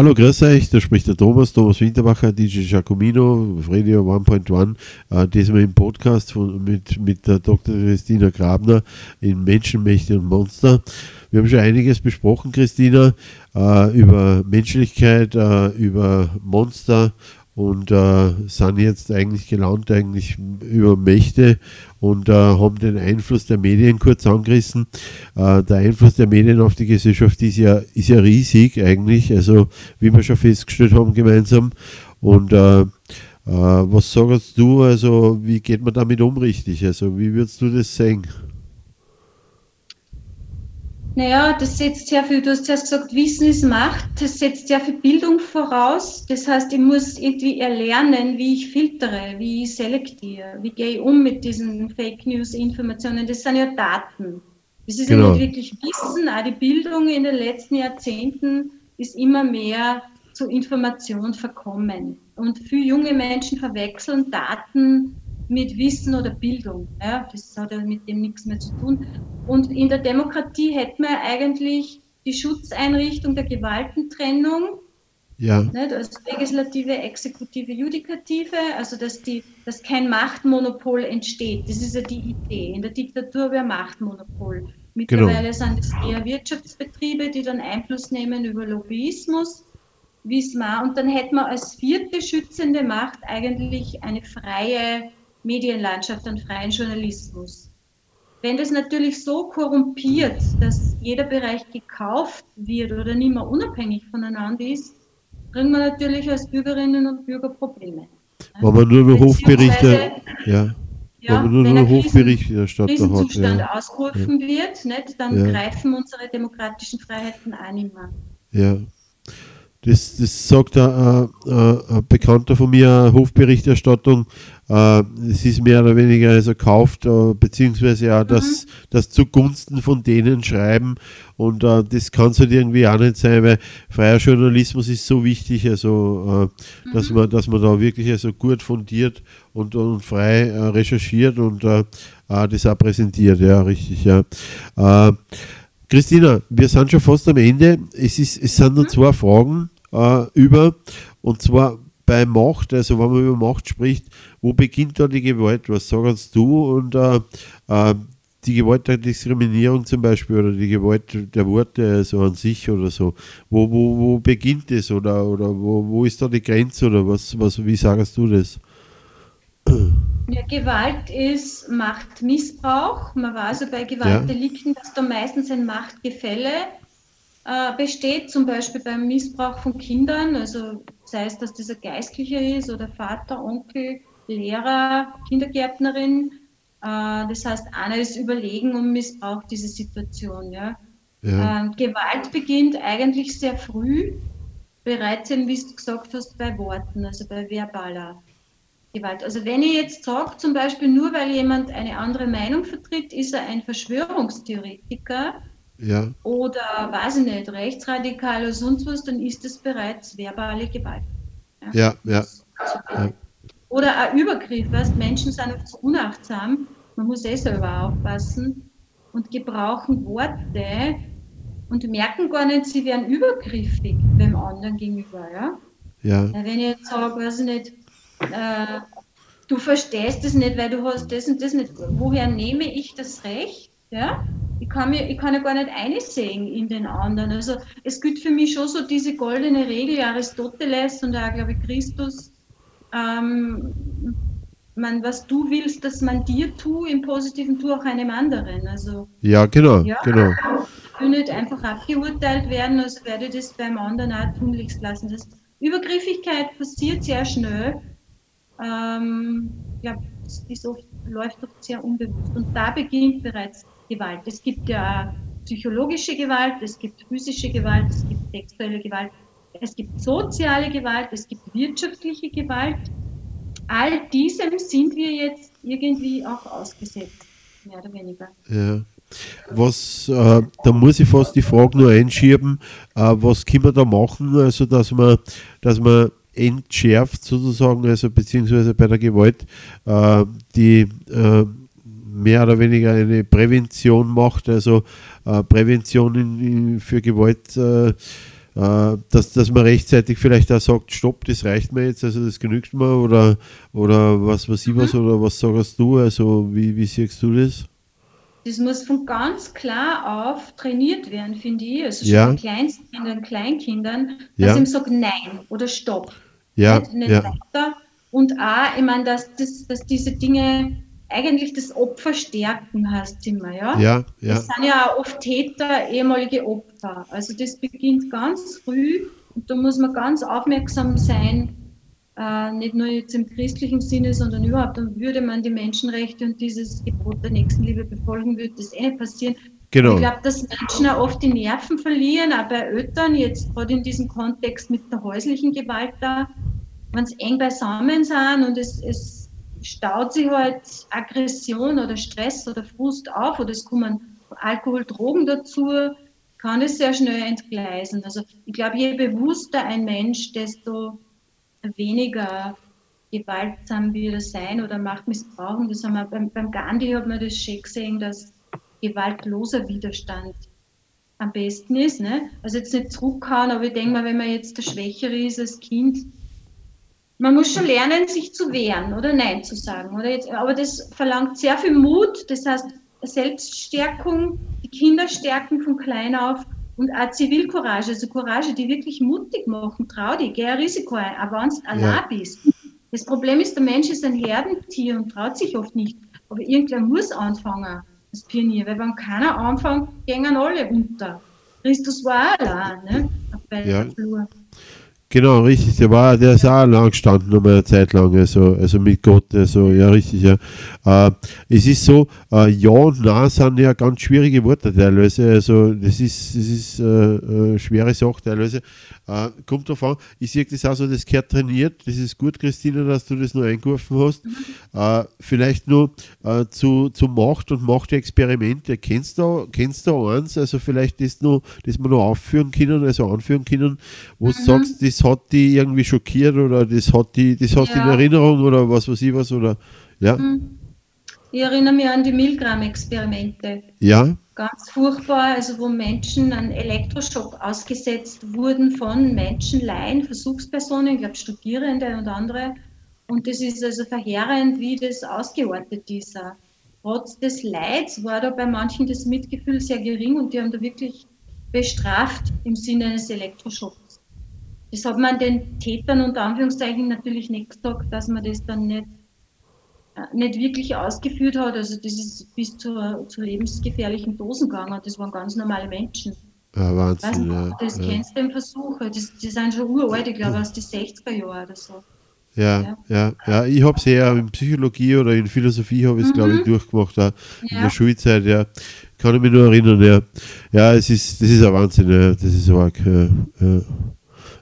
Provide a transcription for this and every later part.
hallo, grüß euch, da spricht der Thomas, Thomas Winterbacher, DJ Giacomino, Radio 1.1, äh, diesmal im Podcast von, mit, mit der Dr. Christina Grabner in Menschenmächte und Monster. Wir haben schon einiges besprochen, Christina, äh, über Menschlichkeit, äh, über Monster und äh, sind jetzt eigentlich gelaunt eigentlich über Mächte und äh, haben den Einfluss der Medien kurz angerissen. Äh, der Einfluss der Medien auf die Gesellschaft ist ja, ist ja riesig eigentlich, also wie wir schon festgestellt haben gemeinsam. Und äh, äh, was sagst du, also wie geht man damit um richtig? Also wie würdest du das sehen? Naja, das setzt sehr viel, du hast zuerst gesagt, Wissen ist Macht, das setzt sehr viel Bildung voraus. Das heißt, ich muss irgendwie erlernen, wie ich filtere, wie ich selektiere, wie gehe ich um mit diesen Fake News-Informationen. Das sind ja Daten. Das ist genau. ja nicht wirklich Wissen, auch die Bildung in den letzten Jahrzehnten ist immer mehr zu Information verkommen. Und viele junge Menschen verwechseln Daten mit Wissen oder Bildung. Ja, das hat ja mit dem nichts mehr zu tun. Und in der Demokratie hätten wir eigentlich die Schutzeinrichtung der Gewaltentrennung. Ja. Nicht? Also Legislative, Exekutive, Judikative, also dass, die, dass kein Machtmonopol entsteht. Das ist ja die Idee. In der Diktatur wäre Machtmonopol. Mittlerweile genau. sind es eher Wirtschaftsbetriebe, die dann Einfluss nehmen über Lobbyismus, Wismar. Und dann hätten wir als vierte schützende Macht eigentlich eine freie Medienlandschaft, an freien Journalismus. Wenn das natürlich so korrumpiert, dass jeder Bereich gekauft wird oder nicht mehr unabhängig voneinander ist, kriegen wir natürlich als Bürgerinnen und Bürger Probleme. Wenn man nur noch Hofberichte, ja. Ja, wenn, wenn ein Hofberichterstatter hat, ja. ausgerufen ja. wird, nicht, dann ja. greifen unsere demokratischen Freiheiten auch nicht mehr. Ja, das, das sagt ein, ein, Bekannter von mir, Hofberichterstattung, äh, es ist mehr oder weniger also kauft, äh, beziehungsweise auch das, mhm. das zugunsten von denen schreiben und äh, das kann es halt irgendwie auch nicht sein, weil freier Journalismus ist so wichtig, also mhm. dass, man, dass man da wirklich also gut fundiert und, und frei recherchiert und das auch präsentiert, ja, richtig, ja. Christina, wir sind schon fast am Ende. Es, ist, es sind nur mhm. zwei Fragen äh, über. Und zwar bei Macht, also wenn man über Macht spricht, wo beginnt da die Gewalt? Was sagst du? Und äh, äh, die Gewalt der Diskriminierung zum Beispiel oder die Gewalt der Worte also an sich oder so. Wo, wo, wo beginnt es oder, oder wo, wo ist da die Grenze oder was, was, wie sagst du das? Ja, Gewalt ist Machtmissbrauch. Man weiß also bei Gewaltdelikten, ja. dass da meistens ein Machtgefälle äh, besteht, zum Beispiel beim Missbrauch von Kindern, also sei es, dass dieser Geistlicher ist oder Vater, Onkel, Lehrer, Kindergärtnerin. Äh, das heißt, einer ist überlegen und missbraucht diese Situation. Ja. ja. Ähm, Gewalt beginnt eigentlich sehr früh, bereits, wie du gesagt hast, bei Worten, also bei verbaler Gewalt. Also wenn ich jetzt sage, zum Beispiel nur weil jemand eine andere Meinung vertritt, ist er ein Verschwörungstheoretiker ja. oder, weiß ich nicht, rechtsradikal oder sonst was, dann ist das bereits verbale Gewalt. Ja, ja. ja. Oder ein Übergriff, weißt, Menschen sind oft so unachtsam, man muss eh selber aufpassen und gebrauchen Worte und merken gar nicht, sie werden übergriffig beim anderen gegenüber. Ja? Ja. Wenn ich jetzt sage, weiß ich nicht, äh, du verstehst es nicht, weil du hast das und das nicht. Woher nehme ich das Recht? Ja? Ich kann, mir, ich kann ja gar nicht einsehen in den anderen. Also es gilt für mich schon so diese goldene Regel, Aristoteles und auch, glaube ich, Christus, ähm, man, was du willst, dass man dir tut, im Positiven tu auch einem anderen. Also, ja, genau, ja, genau. Ich will nicht einfach abgeurteilt werden, also werde ich das beim anderen auch tunlichst lassen. Das Übergriffigkeit passiert sehr schnell ähm, ja, ist oft, läuft oft sehr unbewusst. Und da beginnt bereits Gewalt. Es gibt ja psychologische Gewalt, es gibt physische Gewalt, es gibt sexuelle Gewalt, es gibt soziale Gewalt, es gibt wirtschaftliche Gewalt. All diesem sind wir jetzt irgendwie auch ausgesetzt, mehr oder weniger. Ja. Was, äh, da muss ich fast die Frage nur einschieben, äh, was können wir da machen, also dass man, dass man entschärft sozusagen, also beziehungsweise bei der Gewalt, äh, die äh, mehr oder weniger eine Prävention macht, also äh, Prävention in, in, für Gewalt äh, äh, dass, dass man rechtzeitig vielleicht auch sagt, stopp, das reicht mir jetzt, also das genügt mir oder, oder was weiß ich was, mhm. oder was sagst du, also wie, wie siehst du das? Das muss von ganz klar auf trainiert werden, finde ich. Also schon ja. Kleinstkindern, Kleinkindern, dass ja. ich ihm sage Nein oder Stopp. Ja. Nicht, nicht ja. weiter. Und auch, ich meine, dass, das, dass diese Dinge eigentlich das Opfer stärken, heißt immer, ja? Ja, ja. Das sind ja auch oft Täter, ehemalige Opfer. Also das beginnt ganz früh und da muss man ganz aufmerksam sein, äh, nicht nur jetzt im christlichen Sinne, sondern überhaupt, dann würde man die Menschenrechte und dieses Gebot der Nächstenliebe befolgen, würde das eh nicht passieren. Genau. Ich glaube, dass Menschen auch oft die Nerven verlieren, auch bei Eltern, jetzt gerade in diesem Kontext mit der häuslichen Gewalt da, wenn es eng beisammen sind und es, es staut sich halt Aggression oder Stress oder Frust auf oder es kommen Alkohol, Drogen dazu, kann es sehr schnell entgleisen. Also ich glaube, je bewusster ein Mensch, desto weniger gewaltsam wird er sein oder Macht missbrauchen. Das haben wir beim, beim Gandhi hat man das schön gesehen, dass gewaltloser Widerstand am besten ist. Ne? Also jetzt nicht zurückhauen, aber ich denke mal, wenn man jetzt der Schwächere ist als Kind, man muss schon lernen, sich zu wehren oder Nein zu sagen. Oder jetzt, aber das verlangt sehr viel Mut, das heißt Selbststärkung, die Kinder stärken von klein auf und auch Zivilcourage, also Courage, die wirklich mutig machen, trau dich, geh ein Risiko ein, aber wenn du allein ja. bist. Das Problem ist, der Mensch ist ein Herdentier und traut sich oft nicht. Aber irgendwer muss anfangen als Pionier, weil wenn keiner anfängt, gehen alle unter. Christus war auch allein, ne? Auf ja. Flur. Genau, richtig. Der war, der ist auch lang gestanden, aber eine Zeit lang, also, also mit Gott, also, ja, richtig, ja. Äh, es ist so, äh, ja und nein sind ja ganz schwierige Worte teilweise, also, das ist, das ist, äh, äh schwere Sache teilweise. Äh, kommt drauf an, ich sehe das auch so, das gehört trainiert, das ist gut, Christina, dass du das noch eingeworfen hast. Äh, vielleicht nur zu, zu Macht und Machtexperimente. Kennst du, kennst du eins, also vielleicht das noch, das wir noch aufführen können, also anführen können, wo mhm. du sagst, das hat die irgendwie schockiert oder das hat die, das hast du ja. in Erinnerung oder was weiß ich was oder ja. Hm. Ich erinnere mich an die Milgram-Experimente. Ja. Ganz furchtbar, also wo Menschen an Elektroschock ausgesetzt wurden von Menschen, Laien, Versuchspersonen, ich glaube Studierende und andere. Und das ist also verheerend, wie das ausgeordnet ist. Trotz des Leids war da bei manchen das Mitgefühl sehr gering und die haben da wirklich bestraft im Sinne eines Elektroschocks. Das hat man den Tätern unter Anführungszeichen natürlich nicht gesagt, dass man das dann nicht, äh, nicht wirklich ausgeführt hat. Also das ist bis zur, zu lebensgefährlichen Dosen gegangen. Das waren ganz normale Menschen. Ja, Wahnsinn. Weißt du, das ja. kennst du im Versuch. Das, die sind schon uralt, ich glaube aus den 60er Jahren oder so. Ja, ja, ja, ja. ich habe es eher in Psychologie oder in Philosophie habe ich es, mhm. glaube ich, durchgemacht, auch in ja. der Schulzeit, ja. Kann ich mich nur erinnern, ja. Ja, es ist, das ist ein Wahnsinn, ja. Das ist arg, ja. ja.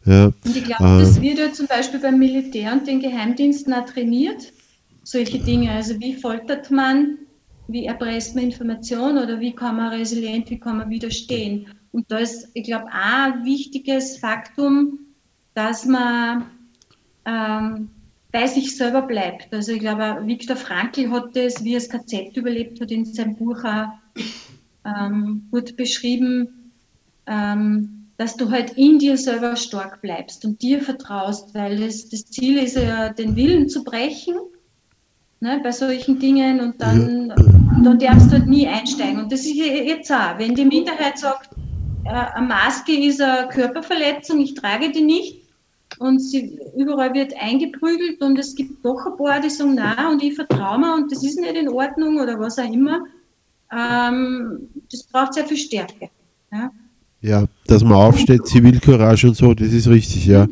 Ja. Und ich glaube, äh, das wird ja zum Beispiel beim Militär und den Geheimdiensten auch trainiert, solche Dinge. Also wie foltert man, wie erpresst man Informationen oder wie kann man resilient, wie kann man widerstehen. Und da ist, ich glaube, auch ein wichtiges Faktum, dass man ähm, bei sich selber bleibt. Also ich glaube, Viktor Frankl hat das, wie er das KZ überlebt hat, in seinem Buch auch ähm, gut beschrieben. Ähm, dass du halt in dir selber stark bleibst und dir vertraust, weil das, das Ziel ist ja, den Willen zu brechen ne, bei solchen Dingen und dann, dann darfst du halt nie einsteigen. Und das ist jetzt auch, wenn die Minderheit sagt, äh, eine Maske ist eine Körperverletzung, ich trage die nicht und sie überall wird eingeprügelt und es gibt doch ein paar, die sagen, na und ich vertraue mir und das ist nicht in Ordnung oder was auch immer. Ähm, das braucht sehr viel Stärke. Ja. Ja, dass man aufsteht, Zivilcourage und so, das ist richtig, ja.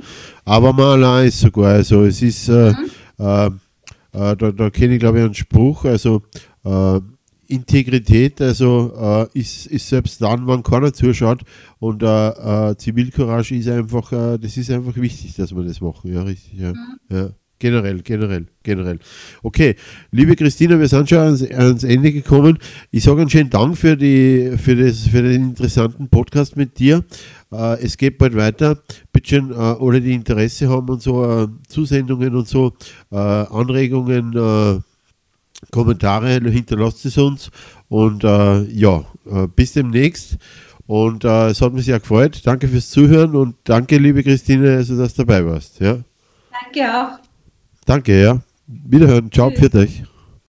Aber man allein ist sogar, also es ist, äh, mhm. äh, äh, da, da kenne ich glaube ich einen Spruch, also äh, Integrität, also äh, ist, ist selbst dann, wenn keiner zuschaut und äh, Zivilcourage ist einfach, das ist einfach wichtig, dass wir das machen, ja, richtig, ja. Mhm. ja. Generell, generell, generell. Okay, liebe Christina, wir sind schon ans, ans Ende gekommen. Ich sage einen schönen Dank für, die, für, das, für den interessanten Podcast mit dir. Äh, es geht bald weiter. Bitte schön, äh, alle, die Interesse haben und so, äh, Zusendungen und so, äh, Anregungen, äh, Kommentare, hinterlasst es uns. Und äh, ja, bis demnächst. Und es hat mich sehr gefreut. Danke fürs Zuhören und danke, liebe Christine, also, dass du dabei warst. Ja? Danke auch. Danke, ja. Wiederhören. Ciao, für dich.